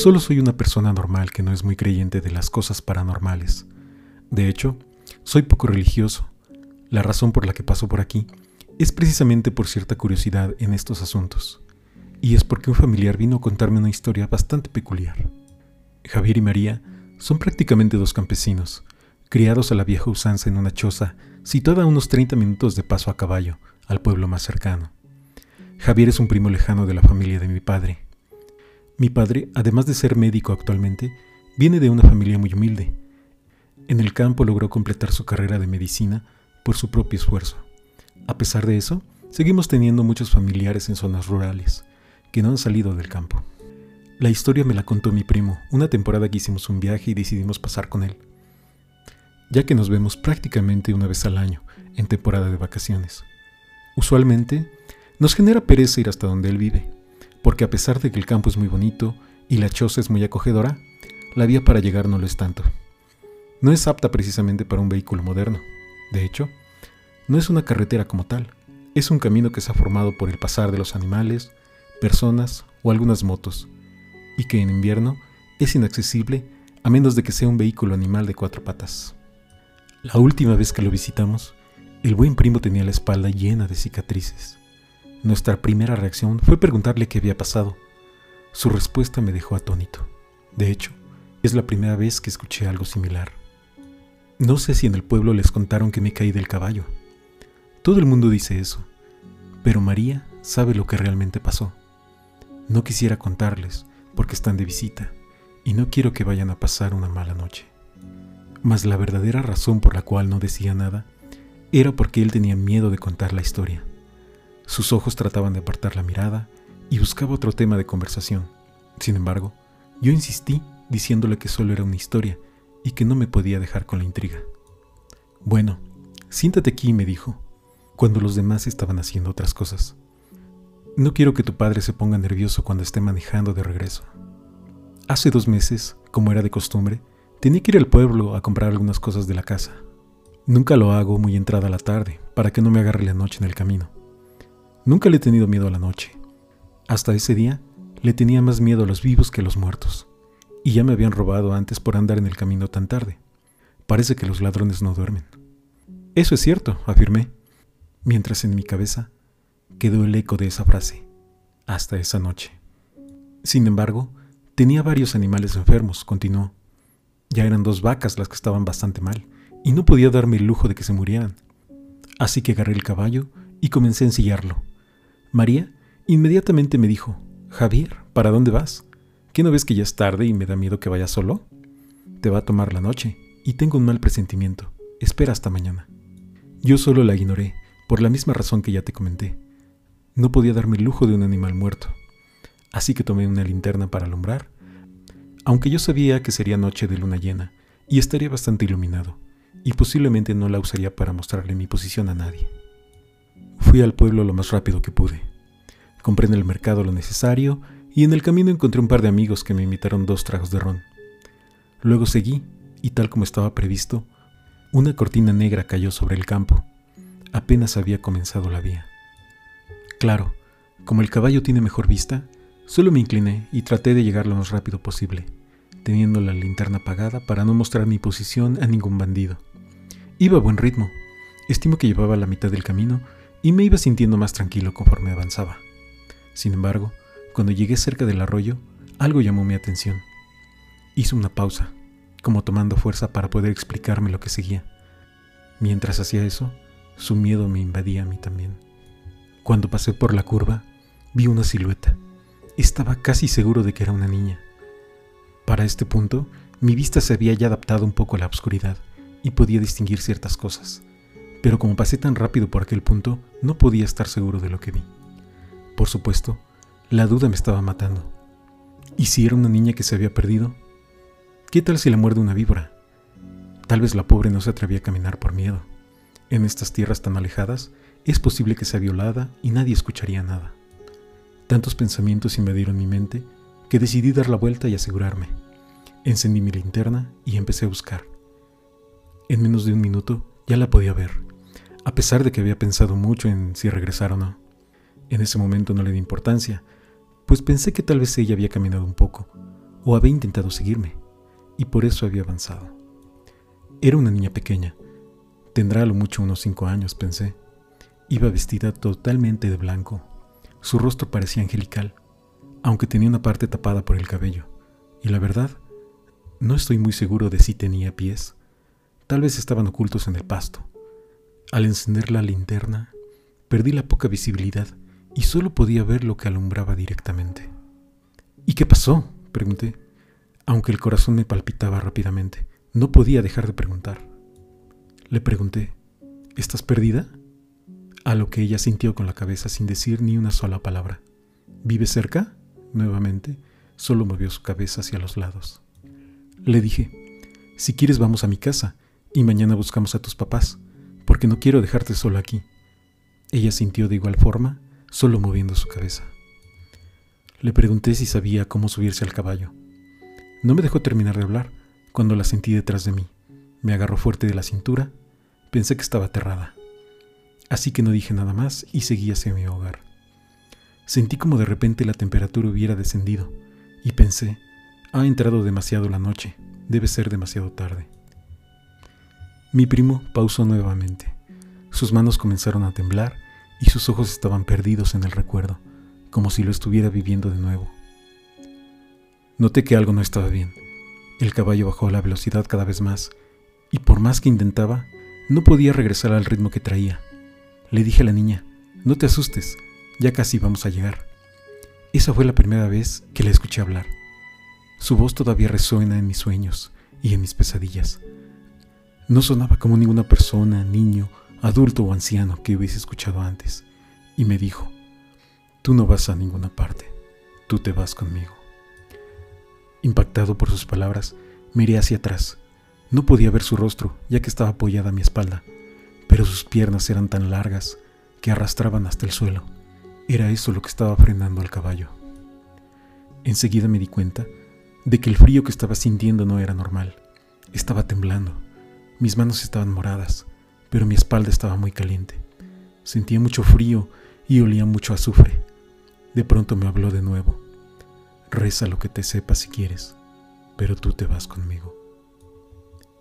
Solo soy una persona normal que no es muy creyente de las cosas paranormales. De hecho, soy poco religioso. La razón por la que paso por aquí es precisamente por cierta curiosidad en estos asuntos. Y es porque un familiar vino a contarme una historia bastante peculiar. Javier y María son prácticamente dos campesinos, criados a la vieja usanza en una choza situada a unos 30 minutos de paso a caballo al pueblo más cercano. Javier es un primo lejano de la familia de mi padre mi padre, además de ser médico actualmente, viene de una familia muy humilde. En el campo logró completar su carrera de medicina por su propio esfuerzo. A pesar de eso, seguimos teniendo muchos familiares en zonas rurales que no han salido del campo. La historia me la contó mi primo una temporada que hicimos un viaje y decidimos pasar con él, ya que nos vemos prácticamente una vez al año en temporada de vacaciones. Usualmente, nos genera pereza ir hasta donde él vive, porque a pesar de que el campo es muy bonito y la choza es muy acogedora, la vía para llegar no lo es tanto. No es apta precisamente para un vehículo moderno. De hecho, no es una carretera como tal, es un camino que se ha formado por el pasar de los animales, personas o algunas motos, y que en invierno es inaccesible a menos de que sea un vehículo animal de cuatro patas. La última vez que lo visitamos, el buen primo tenía la espalda llena de cicatrices. Nuestra primera reacción fue preguntarle qué había pasado. Su respuesta me dejó atónito. De hecho, es la primera vez que escuché algo similar. No sé si en el pueblo les contaron que me caí del caballo. Todo el mundo dice eso, pero María sabe lo que realmente pasó. No quisiera contarles porque están de visita y no quiero que vayan a pasar una mala noche. Mas la verdadera razón por la cual no decía nada era porque él tenía miedo de contar la historia. Sus ojos trataban de apartar la mirada y buscaba otro tema de conversación. Sin embargo, yo insistí diciéndole que solo era una historia y que no me podía dejar con la intriga. Bueno, siéntate aquí, me dijo, cuando los demás estaban haciendo otras cosas. No quiero que tu padre se ponga nervioso cuando esté manejando de regreso. Hace dos meses, como era de costumbre, tenía que ir al pueblo a comprar algunas cosas de la casa. Nunca lo hago muy entrada la tarde, para que no me agarre la noche en el camino. Nunca le he tenido miedo a la noche. Hasta ese día le tenía más miedo a los vivos que a los muertos. Y ya me habían robado antes por andar en el camino tan tarde. Parece que los ladrones no duermen. Eso es cierto, afirmé, mientras en mi cabeza quedó el eco de esa frase, hasta esa noche. Sin embargo, tenía varios animales enfermos, continuó. Ya eran dos vacas las que estaban bastante mal, y no podía darme el lujo de que se murieran. Así que agarré el caballo y comencé a ensillarlo. María inmediatamente me dijo, Javier, ¿para dónde vas? ¿Qué no ves que ya es tarde y me da miedo que vayas solo? Te va a tomar la noche y tengo un mal presentimiento. Espera hasta mañana. Yo solo la ignoré, por la misma razón que ya te comenté. No podía darme el lujo de un animal muerto. Así que tomé una linterna para alumbrar, aunque yo sabía que sería noche de luna llena y estaría bastante iluminado, y posiblemente no la usaría para mostrarle mi posición a nadie. Fui al pueblo lo más rápido que pude. Compré en el mercado lo necesario y en el camino encontré un par de amigos que me invitaron dos tragos de ron. Luego seguí y tal como estaba previsto, una cortina negra cayó sobre el campo. Apenas había comenzado la vía. Claro, como el caballo tiene mejor vista, solo me incliné y traté de llegar lo más rápido posible, teniendo la linterna apagada para no mostrar mi posición a ningún bandido. Iba a buen ritmo. Estimo que llevaba la mitad del camino y me iba sintiendo más tranquilo conforme avanzaba. Sin embargo, cuando llegué cerca del arroyo, algo llamó mi atención. Hice una pausa, como tomando fuerza para poder explicarme lo que seguía. Mientras hacía eso, su miedo me invadía a mí también. Cuando pasé por la curva, vi una silueta. Estaba casi seguro de que era una niña. Para este punto, mi vista se había ya adaptado un poco a la oscuridad y podía distinguir ciertas cosas pero como pasé tan rápido por aquel punto, no podía estar seguro de lo que vi. Por supuesto, la duda me estaba matando. ¿Y si era una niña que se había perdido? ¿Qué tal si la muerde una víbora? Tal vez la pobre no se atrevía a caminar por miedo. En estas tierras tan alejadas, es posible que sea violada y nadie escucharía nada. Tantos pensamientos invadieron mi mente que decidí dar la vuelta y asegurarme. Encendí mi linterna y empecé a buscar. En menos de un minuto ya la podía ver a pesar de que había pensado mucho en si regresar o no. En ese momento no le di importancia, pues pensé que tal vez ella había caminado un poco, o había intentado seguirme, y por eso había avanzado. Era una niña pequeña, tendrá a lo mucho unos cinco años, pensé. Iba vestida totalmente de blanco. Su rostro parecía angelical, aunque tenía una parte tapada por el cabello, y la verdad, no estoy muy seguro de si tenía pies. Tal vez estaban ocultos en el pasto. Al encender la linterna, perdí la poca visibilidad y solo podía ver lo que alumbraba directamente. ¿Y qué pasó? pregunté, aunque el corazón me palpitaba rápidamente. No podía dejar de preguntar. Le pregunté, ¿estás perdida? A lo que ella sintió con la cabeza sin decir ni una sola palabra. ¿Vive cerca? Nuevamente, solo movió su cabeza hacia los lados. Le dije, si quieres vamos a mi casa y mañana buscamos a tus papás, porque no quiero dejarte solo aquí. Ella sintió de igual forma, solo moviendo su cabeza. Le pregunté si sabía cómo subirse al caballo. No me dejó terminar de hablar cuando la sentí detrás de mí. Me agarró fuerte de la cintura. Pensé que estaba aterrada. Así que no dije nada más y seguí hacia mi hogar. Sentí como de repente la temperatura hubiera descendido y pensé, ha entrado demasiado la noche, debe ser demasiado tarde. Mi primo pausó nuevamente. Sus manos comenzaron a temblar y sus ojos estaban perdidos en el recuerdo, como si lo estuviera viviendo de nuevo. Noté que algo no estaba bien. El caballo bajó la velocidad cada vez más, y por más que intentaba, no podía regresar al ritmo que traía. Le dije a la niña, no te asustes, ya casi vamos a llegar. Esa fue la primera vez que la escuché hablar. Su voz todavía resuena en mis sueños y en mis pesadillas. No sonaba como ninguna persona, niño adulto o anciano que hubiese escuchado antes, y me dijo, tú no vas a ninguna parte, tú te vas conmigo. Impactado por sus palabras, miré hacia atrás. No podía ver su rostro, ya que estaba apoyada a mi espalda, pero sus piernas eran tan largas que arrastraban hasta el suelo. Era eso lo que estaba frenando al caballo. Enseguida me di cuenta de que el frío que estaba sintiendo no era normal. Estaba temblando. Mis manos estaban moradas pero mi espalda estaba muy caliente. Sentía mucho frío y olía mucho azufre. De pronto me habló de nuevo. Reza lo que te sepa si quieres, pero tú te vas conmigo.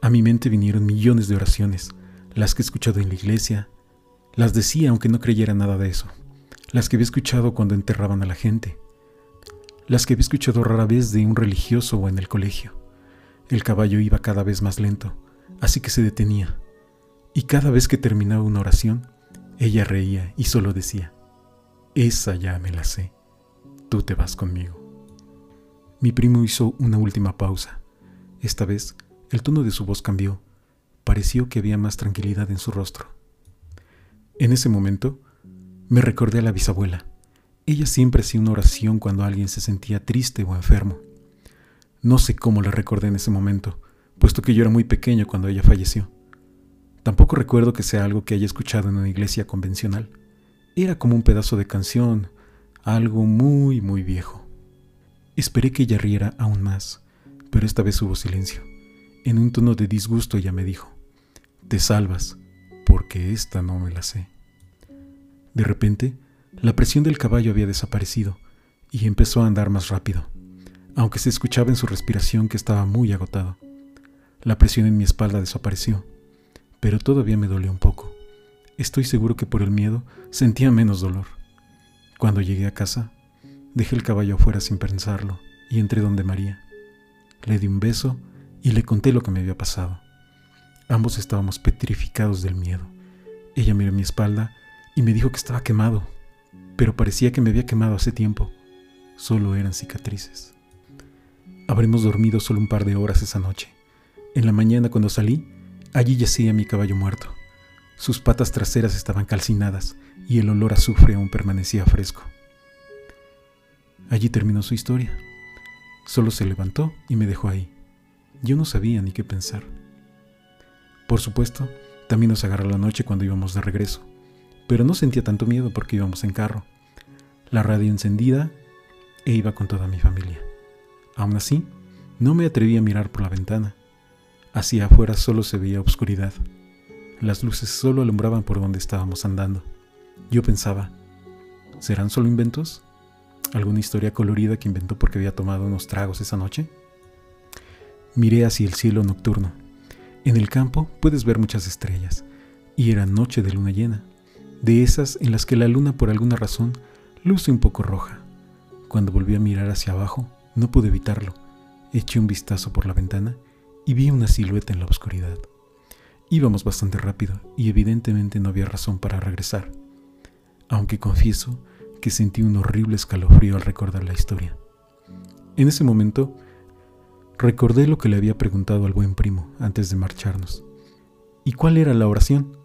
A mi mente vinieron millones de oraciones, las que he escuchado en la iglesia, las decía aunque no creyera nada de eso, las que había escuchado cuando enterraban a la gente, las que había escuchado rara vez de un religioso o en el colegio. El caballo iba cada vez más lento, así que se detenía y cada vez que terminaba una oración, ella reía y solo decía, esa ya me la sé, tú te vas conmigo. Mi primo hizo una última pausa. Esta vez, el tono de su voz cambió. Pareció que había más tranquilidad en su rostro. En ese momento, me recordé a la bisabuela. Ella siempre hacía una oración cuando alguien se sentía triste o enfermo. No sé cómo la recordé en ese momento, puesto que yo era muy pequeño cuando ella falleció. Tampoco recuerdo que sea algo que haya escuchado en una iglesia convencional. Era como un pedazo de canción, algo muy, muy viejo. Esperé que ella riera aún más, pero esta vez hubo silencio. En un tono de disgusto ella me dijo, Te salvas, porque esta no me la sé. De repente, la presión del caballo había desaparecido y empezó a andar más rápido, aunque se escuchaba en su respiración que estaba muy agotado. La presión en mi espalda desapareció pero todavía me dolió un poco. Estoy seguro que por el miedo sentía menos dolor. Cuando llegué a casa, dejé el caballo afuera sin pensarlo y entré donde María. Le di un beso y le conté lo que me había pasado. Ambos estábamos petrificados del miedo. Ella miró mi espalda y me dijo que estaba quemado, pero parecía que me había quemado hace tiempo. Solo eran cicatrices. Habremos dormido solo un par de horas esa noche. En la mañana cuando salí, Allí yacía mi caballo muerto. Sus patas traseras estaban calcinadas y el olor a azufre aún permanecía fresco. Allí terminó su historia. Solo se levantó y me dejó ahí. Yo no sabía ni qué pensar. Por supuesto, también nos agarró la noche cuando íbamos de regreso, pero no sentía tanto miedo porque íbamos en carro, la radio encendida e iba con toda mi familia. Aún así, no me atreví a mirar por la ventana Hacia afuera solo se veía oscuridad. Las luces solo alumbraban por donde estábamos andando. Yo pensaba, ¿serán solo inventos? ¿Alguna historia colorida que inventó porque había tomado unos tragos esa noche? Miré hacia el cielo nocturno. En el campo puedes ver muchas estrellas, y era noche de luna llena, de esas en las que la luna por alguna razón luce un poco roja. Cuando volví a mirar hacia abajo, no pude evitarlo. Eché un vistazo por la ventana y vi una silueta en la oscuridad. Íbamos bastante rápido y evidentemente no había razón para regresar, aunque confieso que sentí un horrible escalofrío al recordar la historia. En ese momento, recordé lo que le había preguntado al buen primo antes de marcharnos. ¿Y cuál era la oración?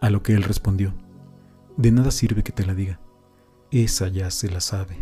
A lo que él respondió, de nada sirve que te la diga, esa ya se la sabe.